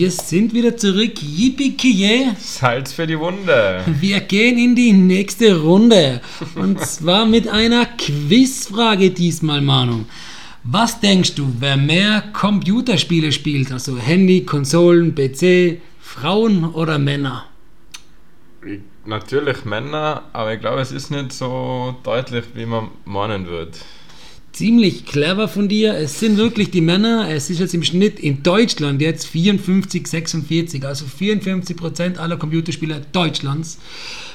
Wir sind wieder zurück. Yippie Salz für die Wunde. Wir gehen in die nächste Runde. Und zwar mit einer Quizfrage diesmal, Manu. Was denkst du, wer mehr Computerspiele spielt? Also Handy, Konsolen, PC, Frauen oder Männer? Natürlich Männer, aber ich glaube, es ist nicht so deutlich, wie man meinen wird ziemlich clever von dir. Es sind wirklich die Männer. Es ist jetzt im Schnitt in Deutschland jetzt 54, 46, also 54 Prozent aller Computerspieler Deutschlands.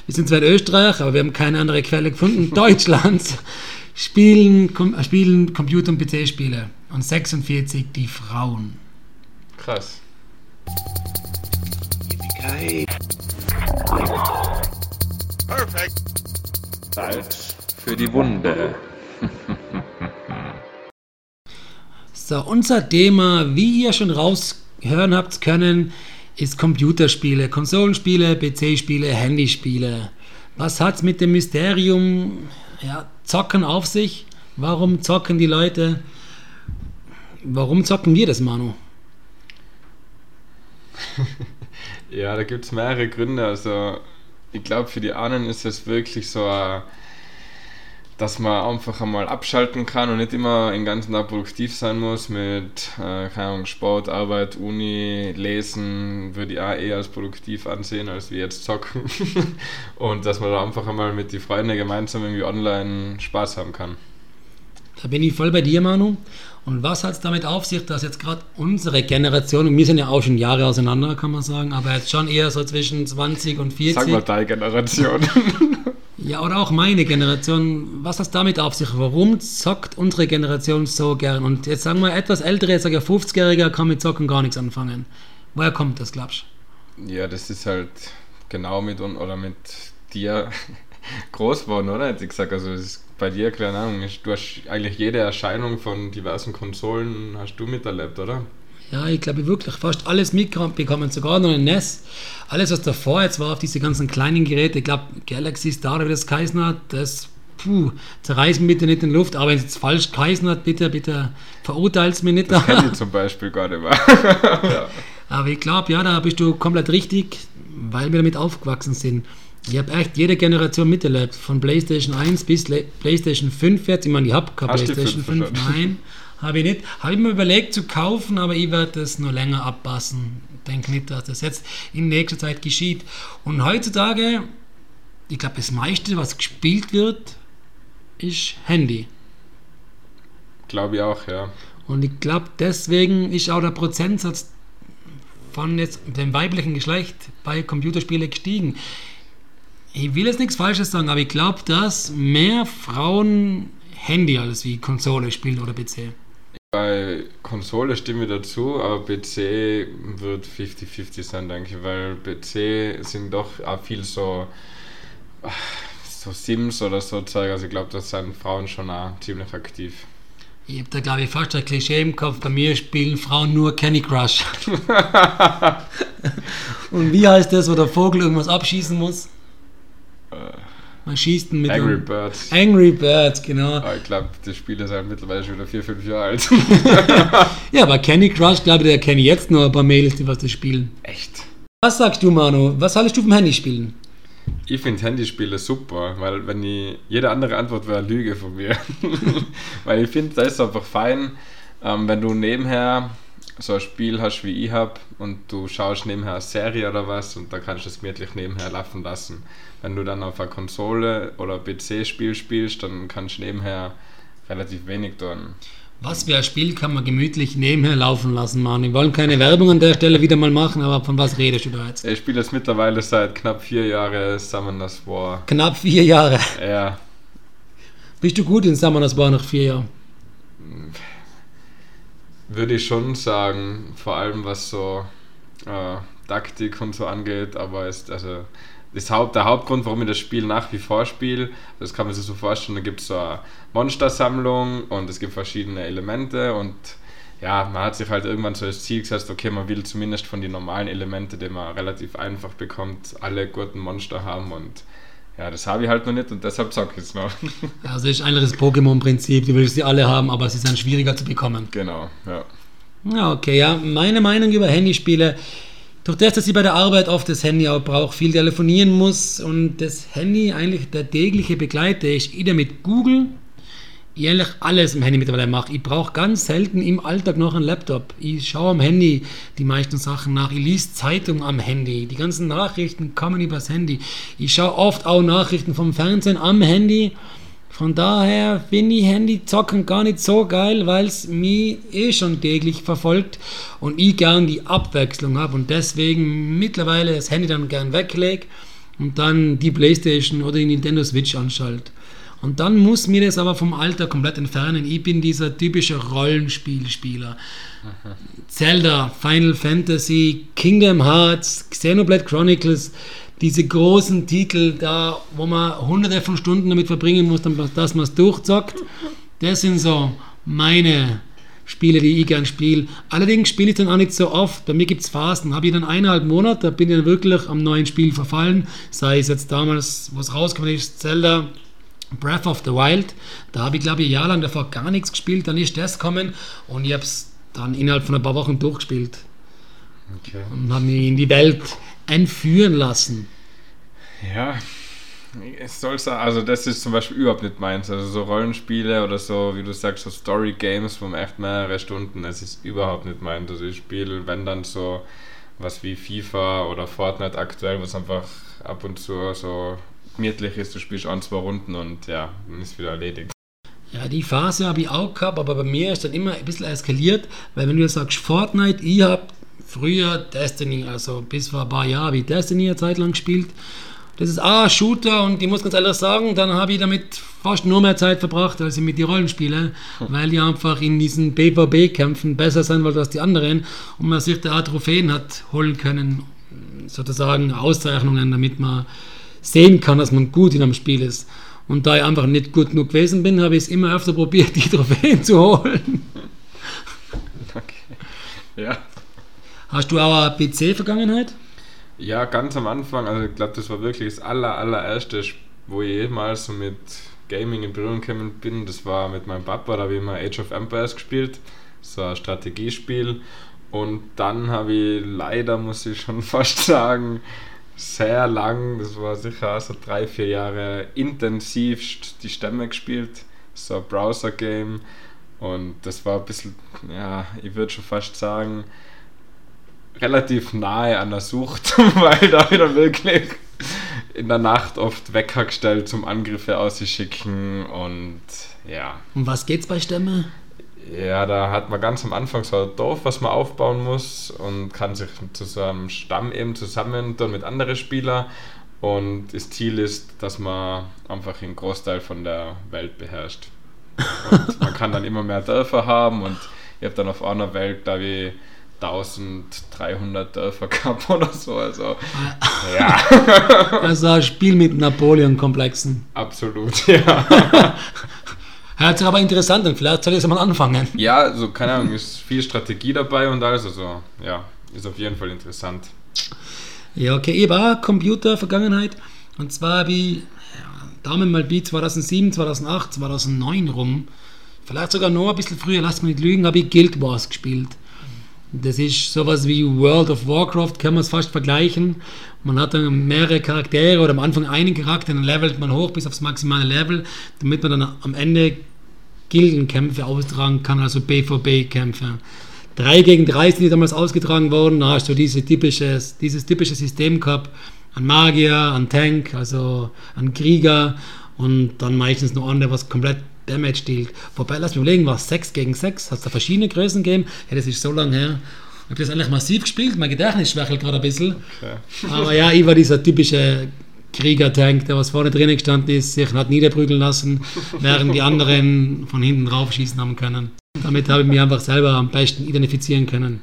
Wir sind zwar in Österreich, aber wir haben keine andere Quelle gefunden. Deutschlands spielen, spielen Computer- und PC-Spiele und 46 die Frauen. Krass. Perfekt. Salz für die Wunde. So, unser Thema, wie ihr schon raushören habt können, ist Computerspiele, Konsolenspiele, PC-Spiele, Handyspiele. Was hat es mit dem Mysterium ja, Zocken auf sich? Warum zocken die Leute? Warum zocken wir das, Manu? ja, da gibt es mehrere Gründe. Also, ich glaube, für die anderen ist es wirklich so ein dass man einfach einmal abschalten kann und nicht immer den ganzen Tag produktiv sein muss mit, äh, keine Ahnung, Sport, Arbeit, Uni, Lesen, würde ich auch eher als produktiv ansehen, als wie jetzt zocken. und dass man da einfach einmal mit den Freunden gemeinsam irgendwie online Spaß haben kann. Da bin ich voll bei dir, Manu. Und was hat es damit auf sich, dass jetzt gerade unsere Generation, und wir sind ja auch schon Jahre auseinander, kann man sagen, aber jetzt schon eher so zwischen 20 und 40. Sag mal deine Generation. Ja, oder auch meine Generation. Was hat damit auf sich? Warum zockt unsere Generation so gern? Und jetzt sagen wir, etwas ältere, jetzt sage ich 50-Jähriger, kann mit Zocken gar nichts anfangen. Woher kommt das, glaubst du? Ja, das ist halt genau mit oder mit dir groß geworden, oder? Hätte ich gesagt. Also, bei dir, keine Ahnung, du hast eigentlich jede Erscheinung von diversen Konsolen hast du miterlebt, oder? Ja, ich glaube wirklich fast alles mitbekommen, sogar noch ein NES. Alles, was davor jetzt war auf diese ganzen kleinen Geräte, ich glaube Galaxy Star, wie das geheißen hat, das puh, zerreißen bitte nicht in Luft, aber wenn es jetzt falsch geheißen hat, bitte, bitte verurteilt es mir nicht. Das kenne ich zum Beispiel gar nicht mehr. ja. Aber ich glaube, ja, da bist du komplett richtig, weil wir damit aufgewachsen sind. Ich habe echt jede Generation miterlebt, von PlayStation 1 bis Le PlayStation 5 jetzt. Ich meine, ich habe keine Hast PlayStation 5, nein. Habe ich nicht. Habe ich mir überlegt zu kaufen, aber ich werde das nur länger abpassen. Ich denke nicht, dass das jetzt in nächster Zeit geschieht. Und heutzutage, ich glaube, das meiste, was gespielt wird, ist Handy. Glaube ich auch, ja. Und ich glaube, deswegen ist auch der Prozentsatz von jetzt dem weiblichen Geschlecht bei Computerspielen gestiegen. Ich will jetzt nichts Falsches sagen, aber ich glaube, dass mehr Frauen Handy als wie Konsole spielen oder PC. Bei Konsole stimme ich dazu, aber PC wird 50-50 sein, denke ich, weil PC sind doch auch viel so, so Sims oder so Zeug. Also ich glaube, das sind Frauen schon auch ziemlich aktiv. Ich habe da glaube ich fast ein Klischee im Kopf. Bei mir spielen Frauen nur Candy Crush. Und wie heißt das, wo der Vogel irgendwas abschießen muss? Äh. Man schießt mit Angry Birds. Angry Birds, genau. Aber ich glaube, die Spiele sind mittlerweile schon wieder 4, 5 Jahre alt. ja, aber Candy Crush, glaube ich, der kenne ich jetzt noch ein paar Mädels, die was das spielen. Echt? Was sagst du, Manu? Was haltest du vom Handyspielen? Ich finde Handyspiele super, weil wenn ich, jede andere Antwort wäre Lüge von mir. weil ich finde, da ist einfach fein, ähm, wenn du nebenher so ein Spiel hast wie ich habe und du schaust nebenher eine Serie oder was und da kannst du es gemütlich nebenher laufen lassen. Wenn du dann auf einer Konsole oder PC-Spiel spielst, dann kannst du nebenher relativ wenig tun. Was für ein Spiel kann man gemütlich nebenher laufen lassen, Mann? Wir wollen keine Werbung an der Stelle wieder mal machen, aber von was redest du da jetzt? Ich spiele jetzt mittlerweile seit knapp vier Jahren Summoners War. Knapp vier Jahre? Ja. Bist du gut in Summoners War nach vier Jahren? Würde ich schon sagen, vor allem was so äh, Taktik und so angeht, aber ist also das Haupt, der Hauptgrund, warum ich das Spiel nach wie vor spiele, das kann man sich so vorstellen, da gibt es so eine Monstersammlung und es gibt verschiedene Elemente und ja, man hat sich halt irgendwann so das Ziel gesetzt, okay, man will zumindest von den normalen Elementen, die man relativ einfach bekommt, alle guten Monster haben und ja, das habe ich halt noch nicht und deshalb zocke ich es noch. Also ist eigentlich das Pokémon-Prinzip, du willst sie alle haben, aber sie sind schwieriger zu bekommen. Genau, ja. Ja, okay, ja. Meine Meinung über Handyspiele. Durch das, dass ich bei der Arbeit oft das Handy auch brauche, viel telefonieren muss und das Handy eigentlich der tägliche Begleiter ist, ich mit Google ehrlich alles im Handy mittlerweile mache. Ich brauche ganz selten im Alltag noch einen Laptop. Ich schaue am Handy die meisten Sachen nach. Ich lese Zeitung am Handy. Die ganzen Nachrichten kommen übers Handy. Ich schaue oft auch Nachrichten vom Fernsehen am Handy. Von daher finde ich Handyzocken gar nicht so geil, weil es mich eh schon täglich verfolgt und ich gern die Abwechslung habe und deswegen mittlerweile das Handy dann gern weglege und dann die Playstation oder die Nintendo Switch anschalte. Und dann muss mir das aber vom Alter komplett entfernen. Ich bin dieser typische Rollenspielspieler. Zelda, Final Fantasy, Kingdom Hearts, Xenoblade Chronicles, diese großen Titel da, wo man hunderte von Stunden damit verbringen muss, dass man es durchzockt. Das sind so meine Spiele, die ich gern spiele. Allerdings spiele ich dann auch nicht so oft. Bei mir gibt es Phasen. Habe ich dann eineinhalb Monate, da bin ich dann wirklich am neuen Spiel verfallen. Sei es jetzt damals, wo es rausgekommen ist, Zelda, Breath of the Wild. Da habe ich, glaube ich, ein Jahr lang davor gar nichts gespielt. Dann ist das gekommen und ich habe es dann innerhalb von ein paar Wochen durchgespielt. Okay. Und habe mich in die Welt entführen lassen. Ja, es soll also das ist zum Beispiel überhaupt nicht meins. Also so Rollenspiele oder so, wie du sagst, so Story Games von echt mehrere Stunden, das ist überhaupt nicht meins. Also ich spiele, wenn dann so was wie FIFA oder Fortnite aktuell, was einfach ab und zu so gemütlich ist, du spielst ein, zwei Runden und ja, dann ist wieder erledigt. Ja, die Phase habe ich auch gehabt, aber bei mir ist dann immer ein bisschen eskaliert, weil wenn du jetzt sagst Fortnite, ich habe früher Destiny, also bis vor ein paar Jahren habe ich Destiny eine Zeit lang gespielt. Das ist ein Shooter und ich muss ganz ehrlich sagen, dann habe ich damit fast nur mehr Zeit verbracht, als ich mit den Rollenspielen, weil die einfach in diesen PvP-Kämpfen besser sein wollten als die anderen und man sich da Trophäen hat holen können, sozusagen Auszeichnungen, damit man sehen kann, dass man gut in einem Spiel ist. Und da ich einfach nicht gut genug gewesen bin, habe ich es immer öfter probiert, die Trophäen zu holen. Okay. Ja. Hast du auch eine PC-Vergangenheit? Ja, ganz am Anfang, also ich glaube, das war wirklich das aller, allererste, wo ich jemals so mit Gaming in Berührung gekommen bin. Das war mit meinem Papa, da habe ich immer Age of Empires gespielt, so ein Strategiespiel. Und dann habe ich leider, muss ich schon fast sagen, sehr lang, das war sicher so drei, vier Jahre intensivst die Stämme gespielt, so ein Browser-Game und das war ein bisschen, ja, ich würde schon fast sagen, relativ nahe an der Sucht, weil da wieder wirklich in der Nacht oft Wecker gestellt zum Angriffe auszuschicken und ja. Um was geht's bei Stämme? Ja, da hat man ganz am Anfang so ein Dorf, was man aufbauen muss und kann sich zu so einem Stamm eben zusammen dann mit anderen Spielern. Und das Ziel ist, dass man einfach einen Großteil von der Welt beherrscht. Und man kann dann immer mehr Dörfer haben und ich habe dann auf einer Welt da wie 1300 Dörfer gehabt oder so. Also, ja. Also ein Spiel mit Napoleon-Komplexen. Absolut, ja. Hört sich aber interessant an, vielleicht soll ich es mal anfangen. Ja, also keine Ahnung, ist viel Strategie dabei und alles, also ja, ist auf jeden Fall interessant. Ja, okay, ich war Computer-Vergangenheit und zwar habe ich, ja, Daumen mal B 2007, 2008, 2009 rum, vielleicht sogar noch ein bisschen früher, lasst mich nicht lügen, habe ich Guild Wars gespielt. Das ist sowas wie World of Warcraft, kann man es fast vergleichen. Man hat dann mehrere Charaktere oder am Anfang einen Charakter, dann levelt man hoch bis aufs maximale Level, damit man dann am Ende Gildenkämpfe austragen kann, also BVB-Kämpfe. 3 gegen 3 sind die damals ausgetragen worden, da hast du diese typische, dieses typische System gehabt, an Magier, an Tank, also an Krieger und dann meistens noch andere, was komplett Damage dealt. Wobei, lass mich überlegen, war es 6 gegen 6? Hat es da verschiedene Größen gegeben? Ja, das ist so lange her. Ich habe das eigentlich massiv gespielt, mein Gedächtnis schwächelt gerade ein bisschen. Okay. Aber ja, ich war dieser typische Krieger-Tank, der was vorne drinnen gestanden ist, sich hat niederprügeln lassen, während die anderen von hinten raufschießen haben können. Damit habe ich mich einfach selber am besten identifizieren können.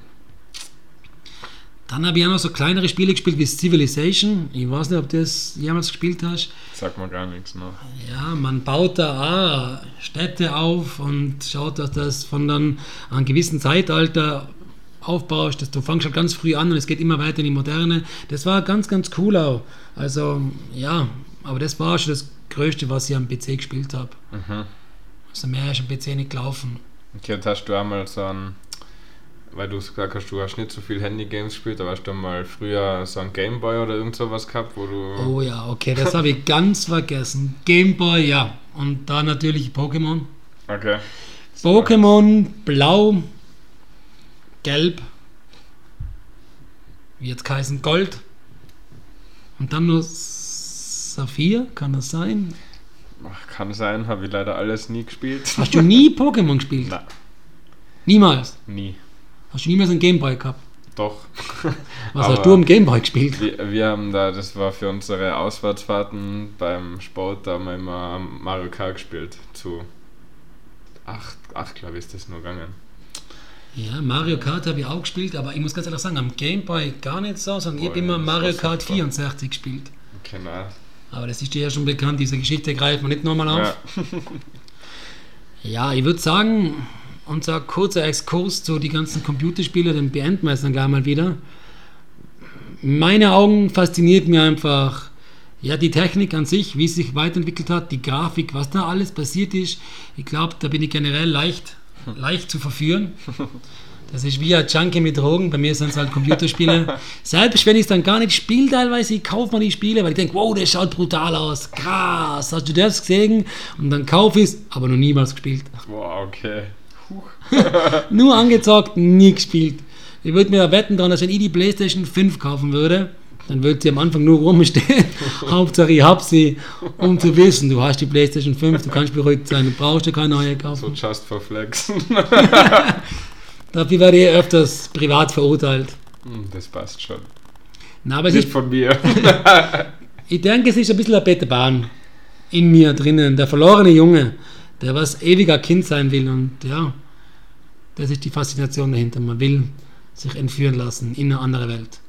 Dann habe ich auch noch so kleinere Spiele gespielt wie Civilization. Ich weiß nicht, ob du das jemals gespielt hast. Sagt mir gar nichts noch. Ja, man baut da auch Städte auf und schaut, dass das von dann einem gewissen Zeitalter aufbaust. Dass du fängst halt ganz früh an und es geht immer weiter in die Moderne. Das war ganz, ganz cool auch. Also, ja, aber das war schon das Größte, was ich am PC gespielt habe. Mhm. Also mehr ist am PC nicht gelaufen. Okay, jetzt hast du einmal so einen weil du gesagt hast, du hast nicht so viel Handy-Games gespielt, aber hast du mal früher so ein Gameboy oder irgend sowas gehabt, wo du. Oh ja, okay, das habe ich ganz vergessen. Gameboy, ja. Und da natürlich Pokémon. Okay. Pokémon Blau, Gelb, wie jetzt heißen Gold. Und dann nur Saphir, kann das sein? Ach, kann sein, habe ich leider alles nie gespielt. Hast du nie Pokémon gespielt? Na, Niemals. nie. Hast du niemals einen Gameboy gehabt? Doch. Was hast du am Gameboy gespielt? Wir, wir haben da, das war für unsere Auswärtsfahrten beim Sport, da haben wir immer Mario Kart gespielt. Zu acht, acht glaube ich, ist das nur gegangen. Ja, Mario Kart habe ich auch gespielt, aber ich muss ganz ehrlich sagen, am Gameboy gar nicht so, sondern ich habe Boah, immer Mario Kart super. 64 gespielt. Genau. Aber das ist dir ja schon bekannt, diese Geschichte greift man nicht nochmal auf. Ja. Ja, ich würde sagen, unser kurzer Exkurs zu die ganzen Computerspiele, den beenden wir jetzt dann gleich mal wieder. In meinen Augen fasziniert mir einfach ja, die Technik an sich, wie es sich weiterentwickelt hat, die Grafik, was da alles passiert ist. Ich glaube, da bin ich generell leicht, leicht zu verführen. Das ist wie ein Junkie mit Drogen. Bei mir sind es halt Computerspiele. Selbst wenn ich es dann gar nicht spiele, teilweise, ich kaufe mir die Spiele, weil ich denke, wow, das schaut brutal aus. Krass, hast du das gesehen? Und dann kaufe ich es, aber noch niemals gespielt. Wow, okay. Nur angezockt, nie gespielt. Ich würde mir wetten dran, dass wenn ich die Playstation 5 kaufen würde, dann würde sie am Anfang nur rumstehen. Hauptsache ich hab sie, um zu wissen, du hast die Playstation 5, du kannst beruhigt sein, du brauchst dir keine neue So kaufen. just for flex. Dafür werde ich öfters privat verurteilt. Hm, das passt schon. Na, aber Nicht ist, von mir. ich denke, es ist ein bisschen ein Peter Bahn in mir drinnen. Der verlorene Junge, der was ewiger Kind sein will. Und ja, das ist die Faszination dahinter. Man will sich entführen lassen in eine andere Welt.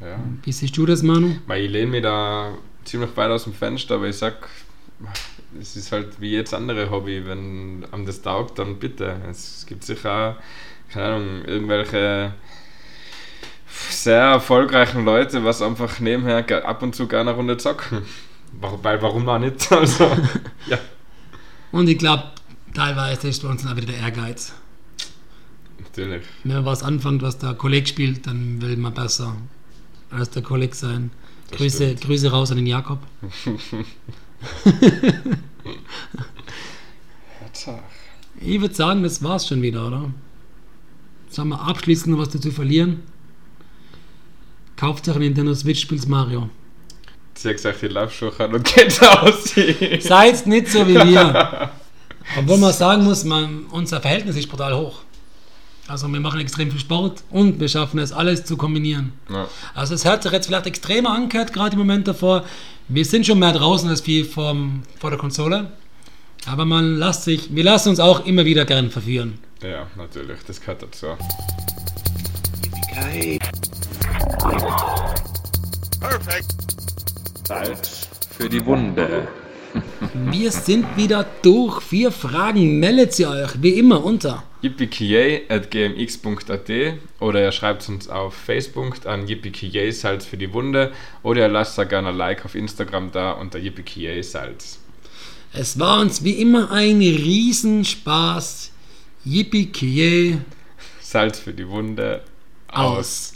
Ja. Wie siehst du das, Manu? Weil ich lehne mich da ziemlich weit aus dem Fenster, aber ich sag, es ist halt wie jetzt andere Hobby. Wenn einem das taugt, dann bitte. Es gibt sicher auch, keine Ahnung, irgendwelche sehr erfolgreichen Leute, was einfach nebenher ab und zu gerne eine Runde zocken. Warum, weil warum auch nicht? Also, ja. Und ich glaube, teilweise ist bei uns dann auch wieder der Ehrgeiz. Natürlich. Wenn man was anfängt, was der Kollege spielt, dann will man besser als der Kollege sein. Das Grüße, stimmt. Grüße raus an den Jakob. Ich würde sagen, das war's schon wieder, oder? Sagen wir abschließend noch was dazu verlieren. Kauft euch Nintendo Switch, spielt Mario. Sie hat gesagt, ich laufe schon an und geht aus. Seid nicht so wie wir. Obwohl man sagen muss, man, unser Verhältnis ist brutal hoch. Also wir machen extrem viel Sport und wir schaffen es, alles zu kombinieren. Ja. Also es hört sich jetzt vielleicht extremer angehört, gerade im Moment davor. Wir sind schon mehr draußen als viel vorm, vor der Konsole. Aber man lässt sich, wir lassen uns auch immer wieder gern verführen. ja, natürlich, das gehört dazu. Perfect. Salz für die Wunde. Wir sind wieder durch. Vier Fragen meldet sie euch, wie immer, unter. yippiekiay.gmx.at oder ihr schreibt uns auf Facebook an yippiekiay Salz für die Wunde oder ihr lasst da gerne ein Like auf Instagram da unter yippiekiay Salz. Es war uns wie immer ein Riesenspaß. Yippie Kie Salz für die Wunde aus. aus.